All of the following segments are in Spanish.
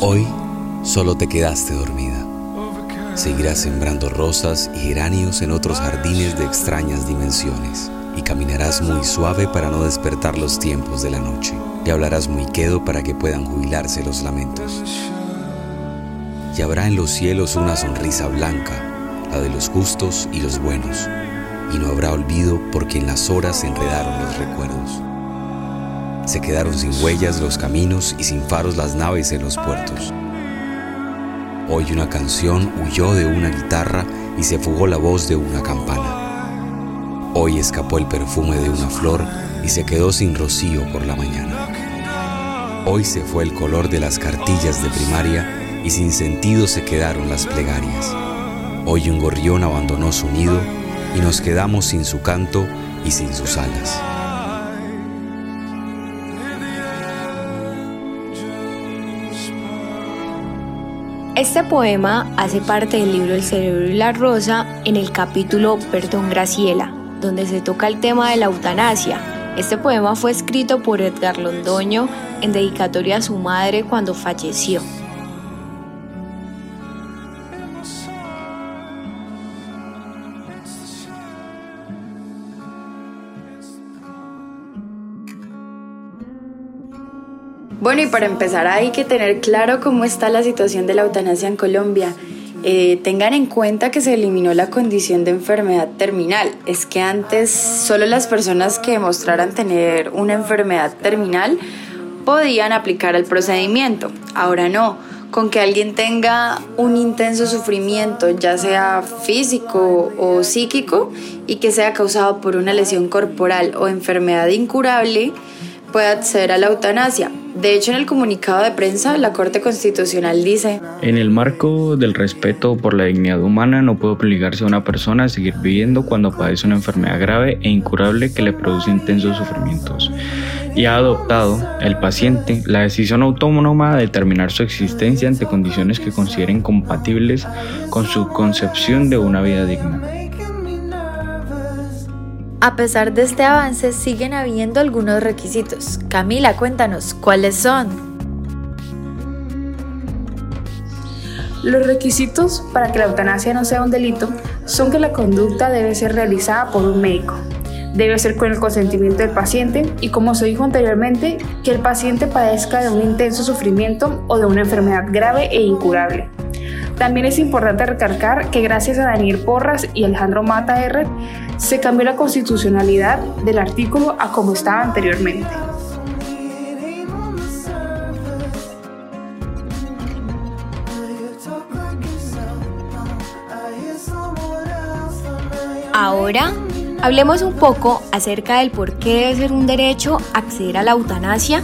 Hoy solo te quedaste dormida. Seguirás sembrando rosas y geranios en otros jardines de extrañas dimensiones y caminarás muy suave para no despertar los tiempos de la noche y hablarás muy quedo para que puedan jubilarse los lamentos. Y habrá en los cielos una sonrisa blanca, la de los justos y los buenos, y no habrá olvido porque en las horas se enredaron los recuerdos. Se quedaron sin huellas los caminos y sin faros las naves en los puertos. Hoy una canción huyó de una guitarra y se fugó la voz de una campana. Hoy escapó el perfume de una flor y se quedó sin rocío por la mañana. Hoy se fue el color de las cartillas de primaria y sin sentido se quedaron las plegarias. Hoy un gorrión abandonó su nido y nos quedamos sin su canto y sin sus alas. Este poema hace parte del libro El cerebro y la rosa en el capítulo Perdón Graciela, donde se toca el tema de la eutanasia. Este poema fue escrito por Edgar Londoño en dedicatoria a su madre cuando falleció. Bueno, y para empezar hay que tener claro cómo está la situación de la eutanasia en Colombia. Eh, tengan en cuenta que se eliminó la condición de enfermedad terminal. Es que antes solo las personas que demostraran tener una enfermedad terminal podían aplicar el procedimiento. Ahora no. Con que alguien tenga un intenso sufrimiento, ya sea físico o psíquico, y que sea causado por una lesión corporal o enfermedad incurable, puede acceder a la eutanasia. De hecho, en el comunicado de prensa, la Corte Constitucional dice, En el marco del respeto por la dignidad humana, no puede obligarse a una persona a seguir viviendo cuando padece una enfermedad grave e incurable que le produce intensos sufrimientos. Y ha adoptado el paciente la decisión autónoma de terminar su existencia ante condiciones que consideren compatibles con su concepción de una vida digna. A pesar de este avance, siguen habiendo algunos requisitos. Camila, cuéntanos, ¿cuáles son? Los requisitos para que la eutanasia no sea un delito son que la conducta debe ser realizada por un médico, debe ser con el consentimiento del paciente y como se dijo anteriormente, que el paciente padezca de un intenso sufrimiento o de una enfermedad grave e incurable. También es importante recalcar que gracias a Daniel Porras y Alejandro Mata R se cambió la constitucionalidad del artículo a como estaba anteriormente. Ahora hablemos un poco acerca del por qué debe ser un derecho acceder a la eutanasia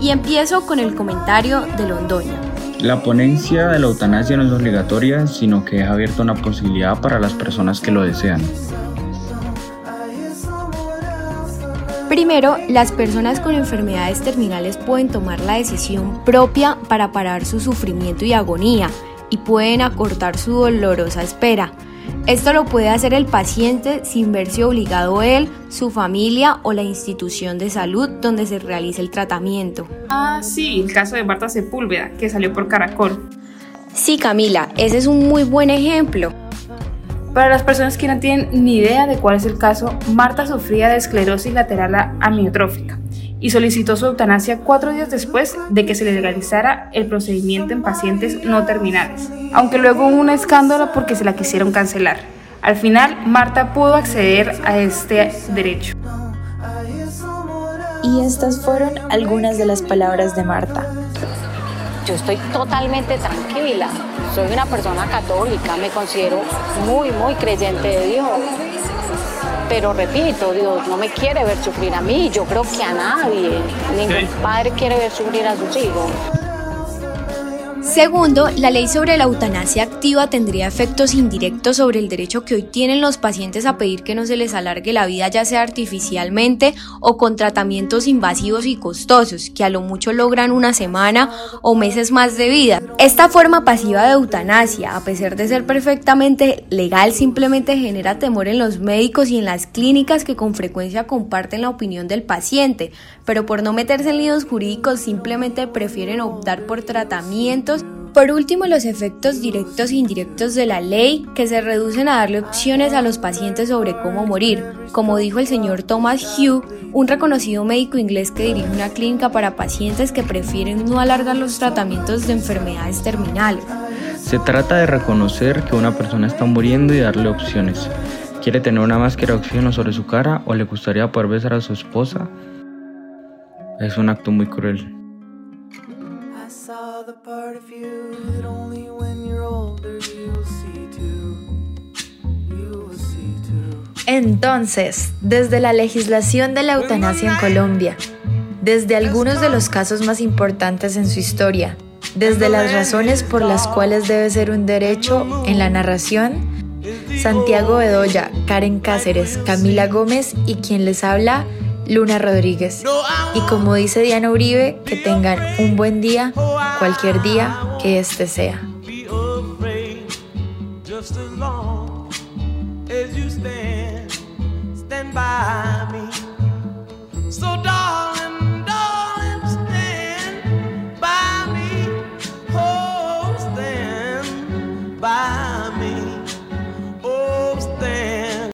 y empiezo con el comentario de Londoño. La ponencia de la eutanasia no es obligatoria, sino que deja abierta una posibilidad para las personas que lo desean. Primero, las personas con enfermedades terminales pueden tomar la decisión propia para parar su sufrimiento y agonía y pueden acortar su dolorosa espera. Esto lo puede hacer el paciente sin verse obligado él, su familia o la institución de salud donde se realiza el tratamiento. Ah, sí, el caso de Marta Sepúlveda, que salió por Caracol. Sí, Camila, ese es un muy buen ejemplo. Para las personas que no tienen ni idea de cuál es el caso, Marta sufría de esclerosis lateral amiotrófica y solicitó su eutanasia cuatro días después de que se le legalizara el procedimiento en pacientes no terminales, aunque luego hubo un escándalo porque se la quisieron cancelar. Al final, Marta pudo acceder a este derecho. Y estas fueron algunas de las palabras de Marta. Yo estoy totalmente tranquila. Soy una persona católica, me considero muy, muy creyente de Dios. Pero repito, Dios no me quiere ver sufrir a mí, yo creo que a nadie. Ningún padre quiere ver sufrir a sus hijos. Segundo, la ley sobre la eutanasia activa tendría efectos indirectos sobre el derecho que hoy tienen los pacientes a pedir que no se les alargue la vida ya sea artificialmente o con tratamientos invasivos y costosos, que a lo mucho logran una semana o meses más de vida. Esta forma pasiva de eutanasia, a pesar de ser perfectamente legal, simplemente genera temor en los médicos y en las clínicas que con frecuencia comparten la opinión del paciente, pero por no meterse en líos jurídicos simplemente prefieren optar por tratamientos por último, los efectos directos e indirectos de la ley que se reducen a darle opciones a los pacientes sobre cómo morir, como dijo el señor Thomas Hugh, un reconocido médico inglés que dirige una clínica para pacientes que prefieren no alargar los tratamientos de enfermedades terminales. Se trata de reconocer que una persona está muriendo y darle opciones. ¿Quiere tener una máscara de oxígeno sobre su cara o le gustaría poder besar a su esposa? Es un acto muy cruel. Entonces, desde la legislación de la eutanasia en Colombia, desde algunos de los casos más importantes en su historia, desde las razones por las cuales debe ser un derecho en la narración, Santiago Bedoya, Karen Cáceres, Camila Gómez y quien les habla, Luna Rodríguez. Y como dice Diana Uribe, que tengan un buen día, cualquier día que este sea. by